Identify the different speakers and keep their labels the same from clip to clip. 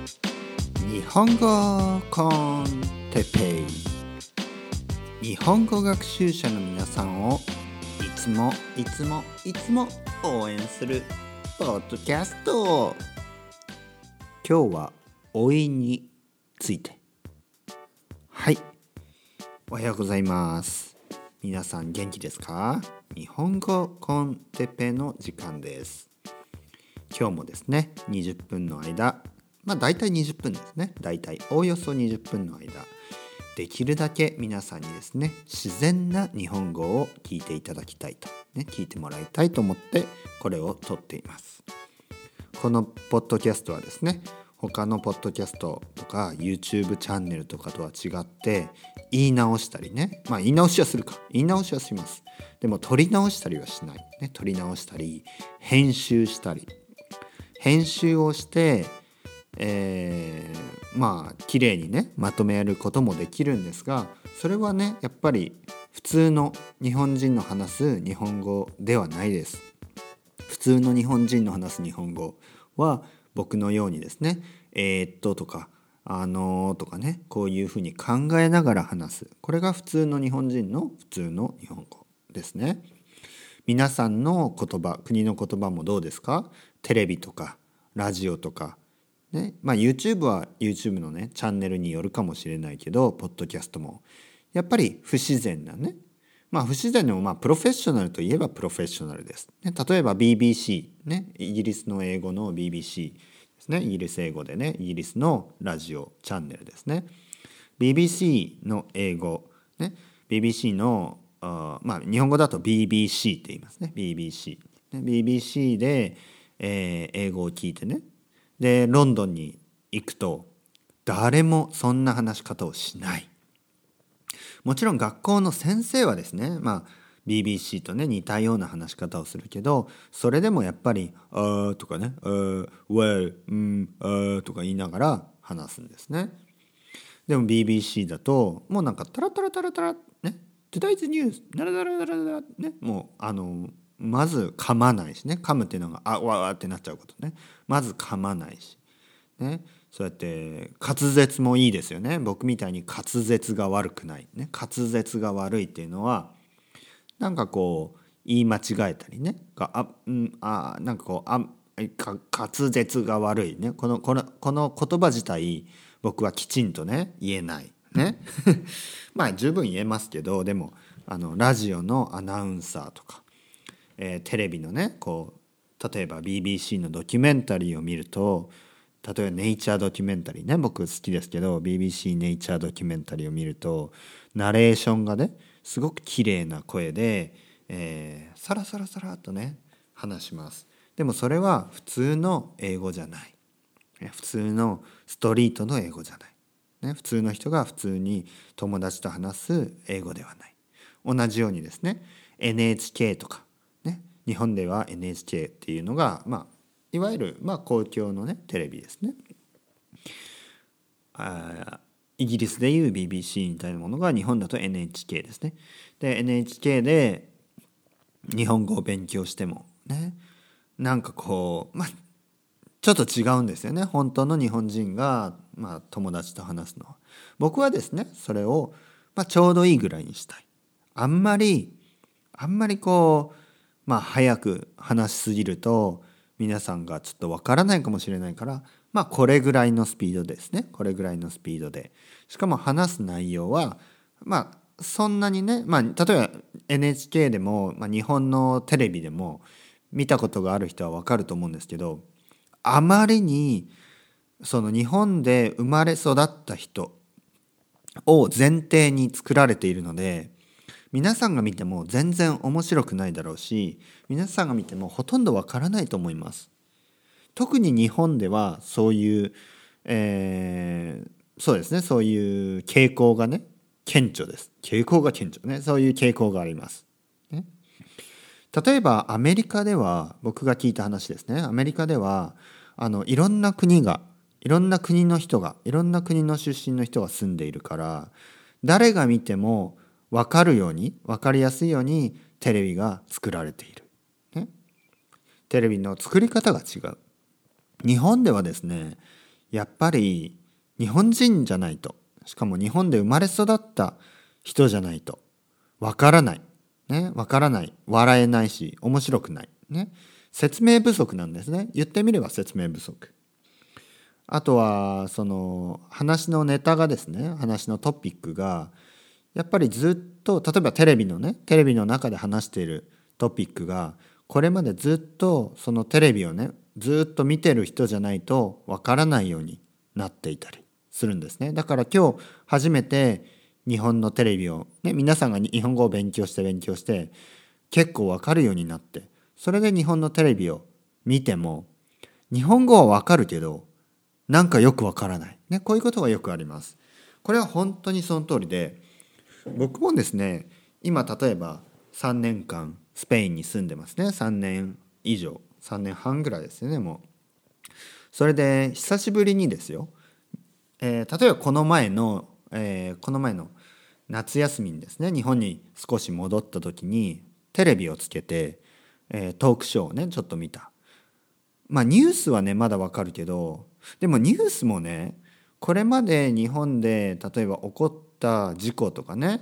Speaker 1: 日本語コンテペイ日本語学習者の皆さんをいつもいつもいつも応援するポッドキャスト。今日は老いについて。はい。おはようございます。皆さん元気ですか？日本語コンテペの時間です。今日もですね20分の間まあ大体20分ですね。大体おおよそ20分の間。できるだけ皆さんにですね自然な日本語を聞いていただきたいと、ね、聞いてもらいたいと思ってこれを撮っています。このポッドキャストはですね他のポッドキャストとか YouTube チャンネルとかとは違って言い直したりね。まあ言い直しはするか。言い直しはします。でも撮り直したりはしない、ね、撮り直したり編集したり。編集をして、えー、まあ綺麗にねまとめることもできるんですがそれはねやっぱり普通の日本人の話す日本語ではないです。普通の日本人の話す日本語は僕のようにですね「えー、っと」とか「あのー」とかねこういうふうに考えながら話すこれが普通の日本人の普通の日本語ですね。皆さんの言葉国の言葉もどうですか？テレビとかラジオとか、ねまあ、YouTube は YouTube のねチャンネルによるかもしれないけどポッドキャストもやっぱり不自然なねまあ不自然でもまあプロフェッショナルといえばプロフェッショナルです。ね、例えば BBC ねイギリスの英語の BBC ですねイギリス英語でねイギリスのラジオチャンネルですね。BBC の英語ね BBC のあまあ日本語だと BBC って言いますね BBC。ね、BBC でえー、英語を聞いてねでロンドンに行くと誰もそんな話し方をしない。もちろん学校の先生はですねまあ BBC とね似たような話し方をするけどそれでもやっぱり「あー」とかね「あー well うんあー」とか言いながら話すんですね。でも BBC だともうなんかタラタラタラタラね「Today's News」ダラダラダラダラねもうあのまず噛まないしね。噛むっていうのがあわわってなっちゃうことね。まず噛まないし、ね、そうやって滑舌もいいですよね。僕みたいに滑舌が悪くない、ね、滑舌が悪いっていうのはなんかこう言い間違えたりね。あ、うん、あなんかこうあ滑舌が悪い。ね。このこのこの言葉自体僕はきちんとね言えない。ね。まあ十分言えますけどでもあのラジオのアナウンサーとかえー、テレビのねこう例えば BBC のドキュメンタリーを見ると例えばネイチャードキュメンタリーね僕好きですけど BBC ネイチャードキュメンタリーを見るとナレーションがねすごく綺麗な声で、えー、サラサラサラとね話します。でもそれは普通の英語じゃない。普通のストリートの英語じゃない、ね、普通の人が普通に友達と話す英語ではない。同じようにですね NHK とか日本では NHK っていうのが、まあ、いわゆる、まあ、公共のねテレビですね。あイギリスでいう BBC みたいなものが日本だと NHK ですね。で NHK で日本語を勉強してもねなんかこうまあちょっと違うんですよね本当の日本人が、まあ、友達と話すのは。僕はですねそれを、まあ、ちょうどいいぐらいにしたい。あんまりあんまりこうまあ早く話しすぎると皆さんがちょっとわからないかもしれないからまあこれぐらいのスピードですね。これぐらいのスピードで。しかも話す内容はまあそんなにねまあ例えば NHK でも、まあ、日本のテレビでも見たことがある人はわかると思うんですけどあまりにその日本で生まれ育った人を前提に作られているので皆さんが見ても全然面白くないだろうし皆さんが見てもほとんどわからないと思います。特に日本ではそういう、えー、そうですねそういう傾向がね顕著です。傾向が顕著ねそういう傾向があります。ね、例えばアメリカでは僕が聞いた話ですねアメリカではあのいろんな国がいろんな国の人がいろんな国の出身の人が住んでいるから誰が見ても分かるように分かりやすいようにテレビが作られている、ね、テレビの作り方が違う日本ではですねやっぱり日本人じゃないとしかも日本で生まれ育った人じゃないとわからない。ね、わからない。笑えないし、面白くない。ね。説明不足なんですね。言ってみれば説明不足。あとは、その、話のネタがですね、話のトピックが、やっぱりずっと、例えばテレビのね、テレビの中で話しているトピックが、これまでずっとそのテレビをね、ずっと見てる人じゃないとわからないようになっていたりするんですね。だから今日初めて日本のテレビを、ね、皆さんが日本語を勉強して勉強して結構わかるようになってそれで日本のテレビを見ても日本語はわかるけどなんかよくわからない、ね、こういうことがよくあります。これは本当にその通りで僕もですね今例えば3年間スペインに住んでますね3年以上3年半ぐらいですよねもう。それで久しぶりにですよ、えー、例えばこの前の、えー、この前の夏休みにですね日本に少し戻った時にテレビをつけて、えー、トークショーをねちょっと見た。まあニュースはねまだわかるけどでもニュースもねこれまで日本で例えば起こった事故とかね、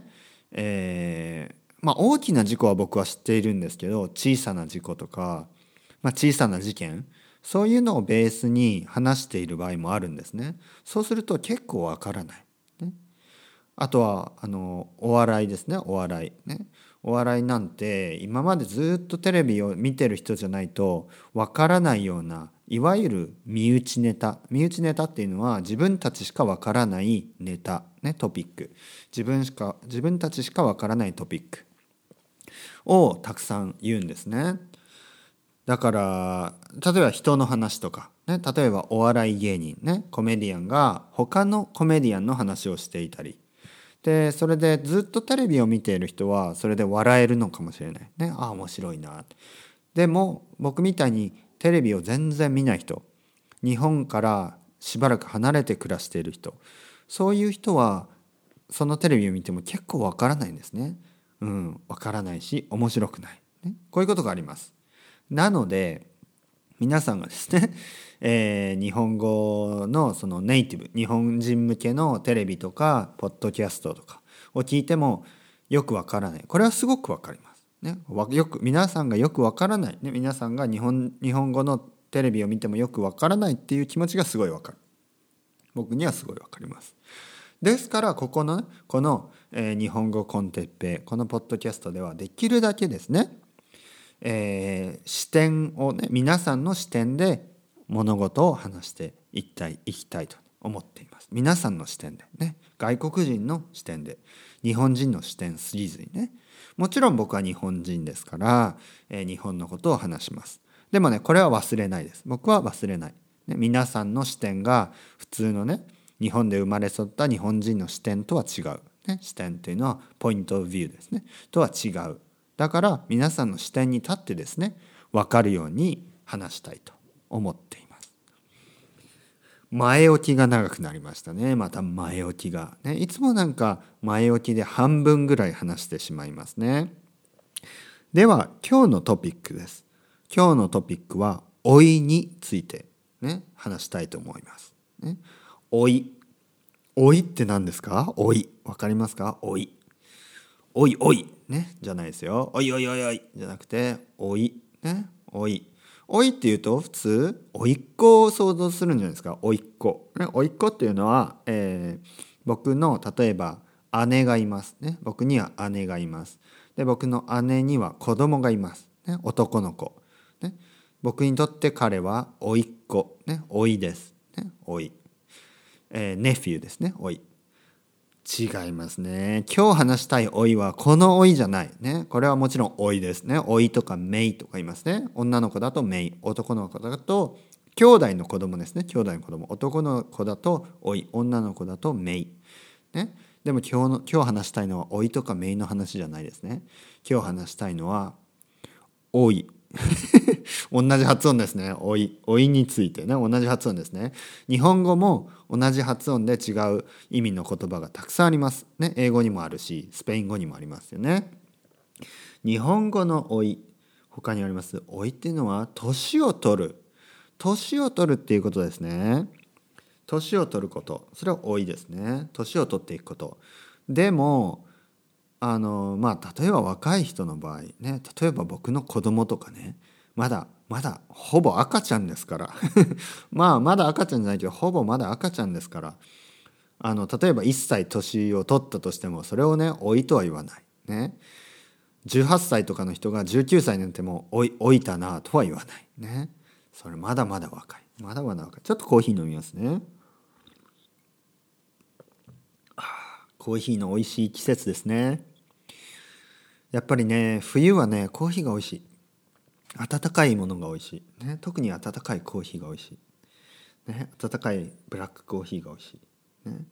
Speaker 1: えー、まあ大きな事故は僕は知っているんですけど小さな事故とか、まあ、小さな事件そういうのをベースに話している場合もあるんですね。そうすると結構わからない。ね、あとはあのお笑いですねお笑いね。お笑いなんて今までずっとテレビを見てる人じゃないとわからないようないわゆる身内ネタ。身内ネタっていうのは自分たちしかわからないネタ、ね、トピック。自分しか自分たちしかわからないトピック。をたくさん言うんですね。だから例えば人の話とか、ね、例えばお笑い芸人。ねコメディアンが他のコメディアンの話をしていたり。でそれでずっとテレビを見ている人はそれで笑えるのかもしれないねああ面白いなでも僕みたいにテレビを全然見ない人日本からしばらく離れて暮らしている人そういう人はそのテレビを見ても結構わからないんですね。うん、わからないし面白くない、ね。こういうことがあります。なので皆さんがですね、えー、日本語のそのネイティブ日本人向けのテレビとかポッドキャストとかを聞いてもよくわからない。これはすごくわかります。ね、よく皆さんがよくわからない、ね、皆さんが日本日本語のテレビを見てもよくわからないっていう気持ちがすごいわかる。僕にはすごいわかります。ですからここの、ね、この、えー、日本語コンテッペこのポッドキャストではできるだけですねえー、視点をね皆さんの視点で物事を話していきたいと思っています。皆さんの視点でね外国人の視点で日本人の視点すぎずにね。もちろん僕は日本人ですから、えー、日本のことを話します。でもねこれは忘れないです。僕は忘れない、ね、皆さんの視点が普通のね日本で生まれ育った日本人の視点とは違う、ね、視点というのはポイントビューですね。とは違う。だから皆さんの視点に立ってですね分かるように話したいと。思っています。前置きが長くなりましたね。また前置きが、ね、いつもなんか前置きで半分ぐらい話してしまいますね。では今日のトピックです。今日のトピックは老いについてね話したいと思います。ね、老い。老いって何ですか？老い。わかりますか？老い。おいおい。ねじゃないですよ。おいおいおいおい。じゃなくておい。ね。おい。おいっていうと普通おいっ子を想像するんじゃないですか。おいっ子、ね、おいっ子っていうのは、えー、僕の例えば姉がいますね。僕には姉がいます。で僕の姉には子供がいます、ね、男の子、ね、僕にとって彼はおいっ子ねおいです、ね、おい、えー、ネフューですねおい。違いますね。今日話したい老いはこの老いじゃない。ね。これはもちろん老いですね。老いとかメイとか言いますね。女の子だとメイ。男の子だと兄弟の子供ですね。兄弟の子供。男の子だと老い。女の子だとメイ。ね。でも今日の今日話したいのは老いとかメイの話じゃないですね。今日話したいのは老い。同じ発音ですね。老い。老いについてね。同じ発音ですね。日本語も同じ発音で違う意味の言葉がたくさんあります。ね。英語にもあるし、スペイン語にもありますよね。日本語の老い。他にあります。老いっていうのは年を取る。年を取るっていうことですね。年を取ることそれは多いですね年を取っていくことでもあのまあ例えば若い人の場合ね例えば僕の子供とかねまだまだほぼ赤ちゃんですから。まあまだ赤ちゃんじゃないけどほぼまだ赤ちゃんですから。あの例えば1歳年を取ったとしてもそれをね老いとは言わない。ね。18歳とかの人が19歳なっても老い老いたなとは言わない。ね。それまだまだ若い。まだまだ若い。ちょっとコーヒー飲みますね。コーヒーの美味しい季節ですね。やっぱりね冬はねコーヒーが美味しい。温かいものが美味しい、ね、特に温かいコーヒーが美味しい、ね、温かいブラックコーヒーが美味しい、ね、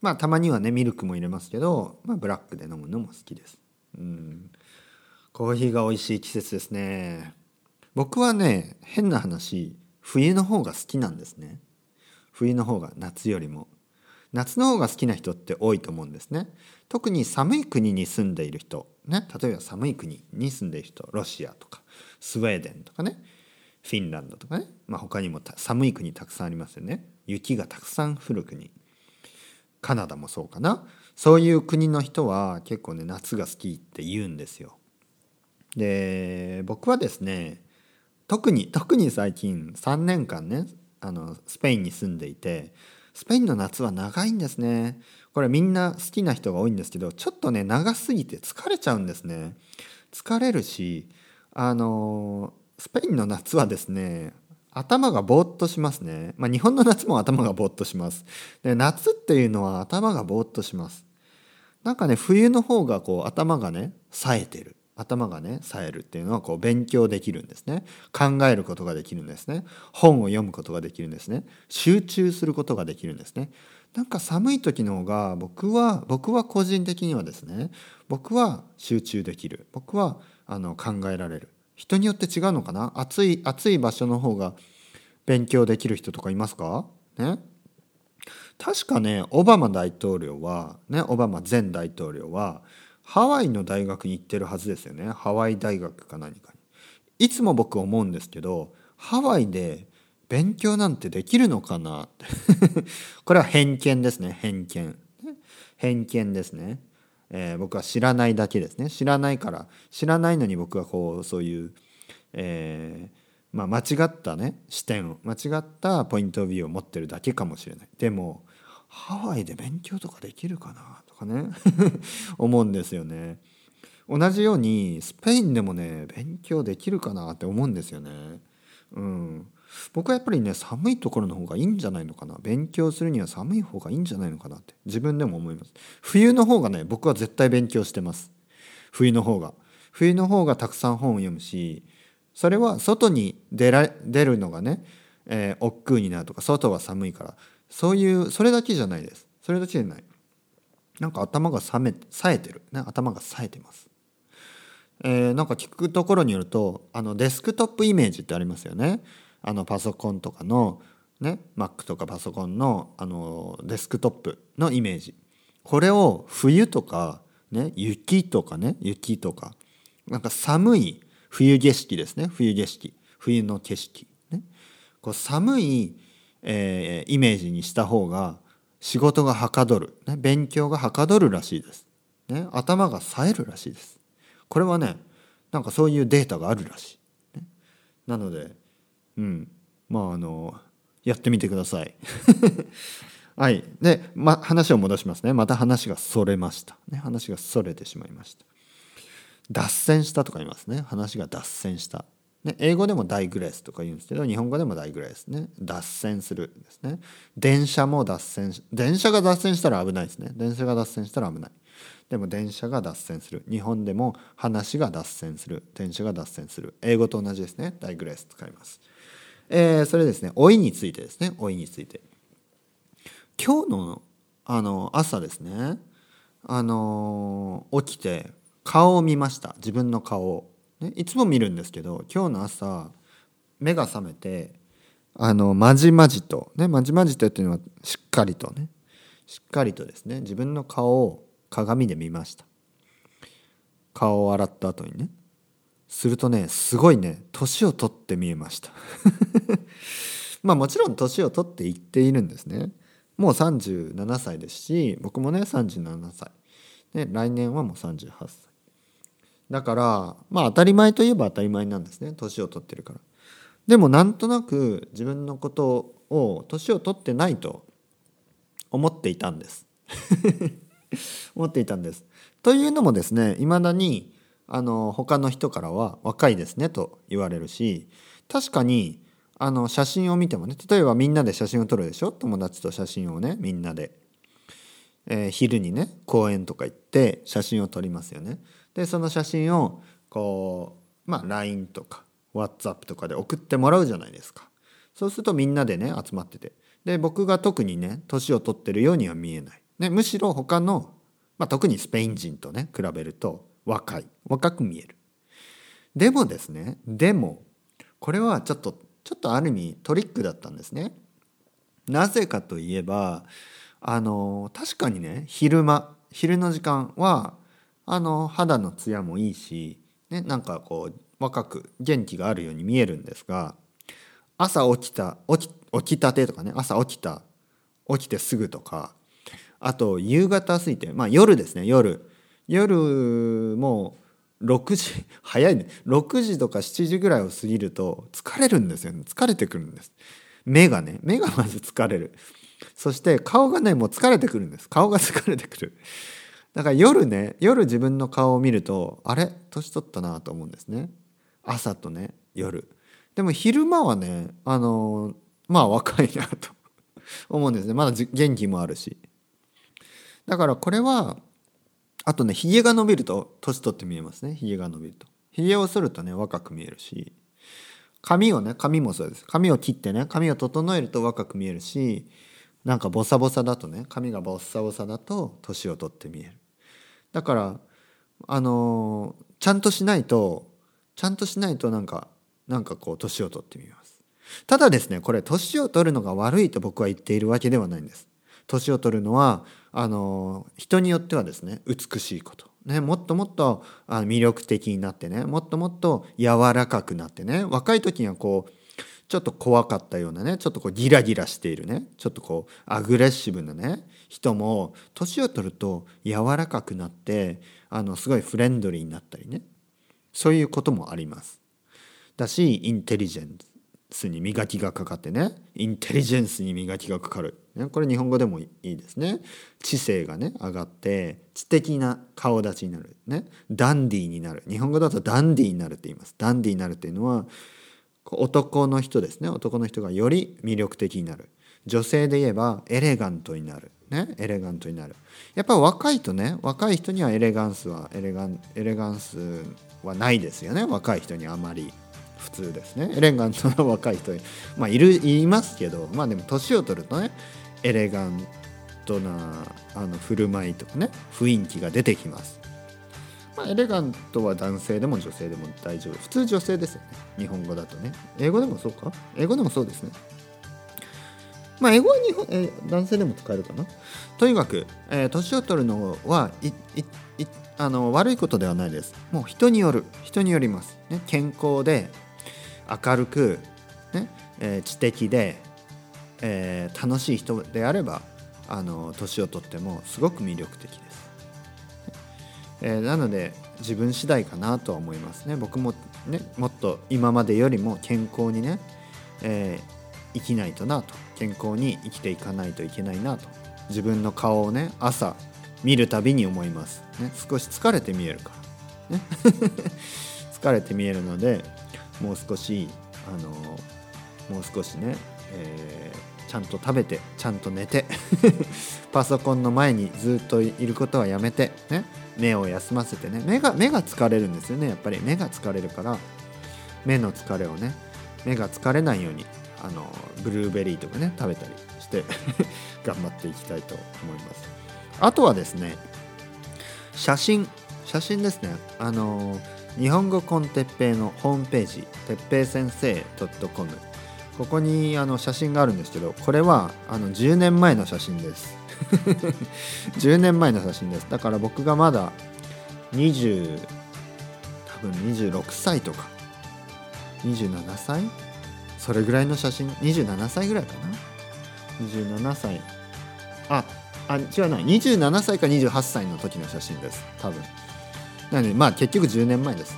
Speaker 1: まあたまにはねミルクも入れますけど、まあ、ブラックで飲むのも好きです。うん。コーヒーが美味しい季節ですね。僕はね変な話冬の方が好きなんですね。冬の方が夏よりも。夏の方が好きな人って多いと思うんですね。特に寒い国に住んでいる人。ね。例えば寒い国に住んでいる人ロシアとか。スウェーデンとかねフィンランドとかね、まあ、他にも寒い国たくさんありますよね。雪がたくさん降る国。カナダもそうかな。そういう国の人は結構ね夏が好きって言うんですよ。で僕はですね特に特に最近3年間ねあのスペインに住んでいてスペインの夏は長いんですね。これみんな好きな人が多いんですけどちょっとね長すぎて疲れちゃうんですね。疲れるしあのスペインの夏はですね頭がぼーっとしますね。まあ、日本の夏も頭がぼーっとします。で夏っていうのは頭がぼーっとします。なんかね冬の方がこう頭がね冴えてる。頭がね冴えるっていうのはこう勉強できるんですね考えることができるんですね本を読むことができるんですね集中することができるんですねなんか寒い時の方が僕は僕は個人的にはですね僕は集中できる。僕はあの考えられる。人によって違うのかな？暑い暑い場所の方が勉強できる人とかいますか？ね。確かねオバマ大統領はねオバマ前大統領はハワイの大学に行ってるはずですよね。ハワイ大学か何かに。いつも僕思うんですけどハワイで勉強なんてできるのかな？っ てこれは偏見ですね。偏見。偏見ですね、えー、僕は知らないだけですね。知らないから知らないのに僕はこうそういう、えーまあ、間違ったね視点を間違ったポイントビューを持ってるだけかもしれない。でもハワイで勉強とかできるかな？とかね。思うんですよね。同じようにスペインでもね勉強できるかなって思うんですよね。うん。僕はやっぱりね寒いところの方がいいんじゃないのかな。勉強するには寒い方がいいんじゃないのかなって自分でも思います。冬の方がね僕は絶対勉強してます。冬の方が。冬の方がたくさん本を読むしそれは外に出ら出るのがね、えー、億劫になるとか外は寒いからそういうそれだけじゃないです。それだけじゃない。なんか頭が冷め冴えてる、ね、頭が冴えてます、えー、なんか聞くところによるとあのデスクトップイメージってありますよね。あのパソコンとかのね Mac とかパソコンのあのデスクトップのイメージ。これを冬とかね雪とかね雪とかなんか寒い冬景色ですね。冬景色。冬の景色、ね、こう寒い、えー、イメージにした方が仕事がはかどる、ね、勉強がはかどるらしいです、ね、頭が冴えるらしいです。これはねなんかそういうデータがあるらしい、ね、なのでうん。まああのやってみてください。はい。で、ま、話を戻しますね。また話がそれました、ね、話がそれてしまいました。脱線したとか言いますね。話が脱線した、ね、英語でもダイグレスとか言うんですけど日本語でもダイグレスね。脱線するですね。電車も脱線電車が脱線したら危ないですね。電車が脱線したら危ない。でも電車が脱線する。日本でも話が脱線する。電車が脱線する。英語と同じですね。ダイグレス使いますえー、それですね老いについてですね老いについて。今日のあの朝ですねあの起きて顔を見ました。自分の顔を、ね、いつも見るんですけど今日の朝目が覚めてあのまじまじとねまじまじとっていうのはしっかりとねしっかりとですね自分の顔を鏡で見ました。顔を洗った後にねするとねすごいね年を取って見えました。まあもちろん年を取っていっているんですね。もう37歳ですし僕もね37歳。で来年はもう38歳。だからまあ当たり前といえば当たり前なんですね年を取ってるから。でもなんとなく自分のことを年を取ってないと思っていたんです。思っていたんです。というのもですねいまだにあの他の人からは若いですねと言われるし確かにあの写真を見てもね例えばみんなで写真を撮るでしょ？友達と写真をねみんなで、えー、昼にね公園とか行って写真を撮りますよね。でその写真をこうまあ LINE とか WhatsApp とかで送ってもらうじゃないですか。そうするとみんなでね集まっててで僕が特にね年を取ってるようには見えない。ね、むしろ他の、まあ、特にスペイン人とね比べると若い若く見える。でもですねでもこれはちょっとちょっとある意味トリックだったんですね。なぜかといえばあの確かにね昼間昼の時間はあの肌のツヤもいいし、ね、なんかこう若く元気があるように見えるんですが朝起きた起き起きたてとかね朝起きた起きてすぐとかあと夕方過ぎてまあ夜ですね夜夜もう6時 早いね。6時とか7時ぐらいを過ぎると疲れるんですよね。疲れてくるんです。目がね目がまず疲れる。そして顔がねもう疲れてくるんです。顔が疲れてくる。だから夜ね夜自分の顔を見るとあれ？年取ったなと思うんですね。朝とね夜。でも昼間はねあのまあ若いなと思うんですね。まだ元気もあるし。だからこれはあとねひげが伸びると年取って見えますね。ひげが伸びると。ひげを剃るとね若く見えるし髪をね髪もそうです。髪を切ってね髪を整えると若く見えるしなんかボサボサだとね髪がボッサボサだと年を取って見える。だからあのー、ちゃんとしないとちゃんとしないとなんかなんかこう年を取ってみます。ただですねこれ年を取るのが悪いと僕は言っているわけではないんです。年を取るのはあの人によってはですね美しいこと、ね、もっともっと魅力的になってねもっともっと柔らかくなってね若い時にはこうちょっと怖かったようなねちょっとこうギラギラしているねちょっとこうアグレッシブなね人も年を取ると柔らかくなってあのすごいフレンドリーになったりね。そういうこともあります。だしインテリジェンスに磨きがかかってねインテリジェンスに磨きがかかる、ね、これ日本語でもいいですね。知性がね上がって知的な顔立ちになる、ね、ダンディーになる。日本語だとダンディーになるって言います。ダンディーになるっていうのは男の人ですね。男の人がより魅力的になる。女性で言えばエレガントになる。ねエレガントになる。やっぱ若いとね若い人にはエレガンスはエレガンエレガンスはないですよね。若い人にあまり。普通ですね。エレガントな若い人。まあいるいますけどまあでも年を取るとねエレガントなあの振る舞いとかね雰囲気が出てきます、まあ、エレガントは男性でも女性でも大丈夫。普通女性ですよね。日本語だとね。英語でもそうか？英語でもそうですね。まあ英語は日本、え男性でも使えるかな。とにかく、えー、年を取るのはいあの悪いことではないです。もう人による。人によります、ね、健康で明るく、ねえー、知的で、えー、楽しい人であればあの年をとってもすごく魅力的です、えー、なので自分次第かなとは思いますね。僕もねもっと今までよりも健康にね、えー、生きないとなと。健康に生きていかないといけないなと。自分の顔をね朝見るたびに思います、ね、少し疲れて見えるから、ね、疲れて見えるのでもう少しあのもう少しね、えー、ちゃんと食べてちゃんと寝て パソコンの前にずっといることはやめて、ね、目を休ませてね目が目が疲れるんですよねやっぱり。目が疲れるから目の疲れをね目が疲れないようにあのブルーベリーとかね食べたりして 頑張っていきたいと思います。あとはですね写真写真ですね。あの日本語コンテッペイのホームページてっぺい先生 .com ここにあの写真があるんですけどこれはあの10年前の写真です。10年前の写真です。だから僕がまだ20多分26歳とか27歳？それぐらいの写真？27歳ぐらいかな？27歳。ああ違うな。27歳か28歳の時の写真です。多分。なのでまあ結局10年前です、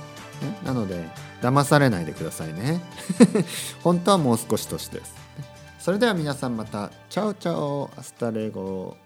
Speaker 1: なので騙されないでくださいね。本当はもう少し年です。それでは皆さんまた。 Ciao ciao。Hasta luego。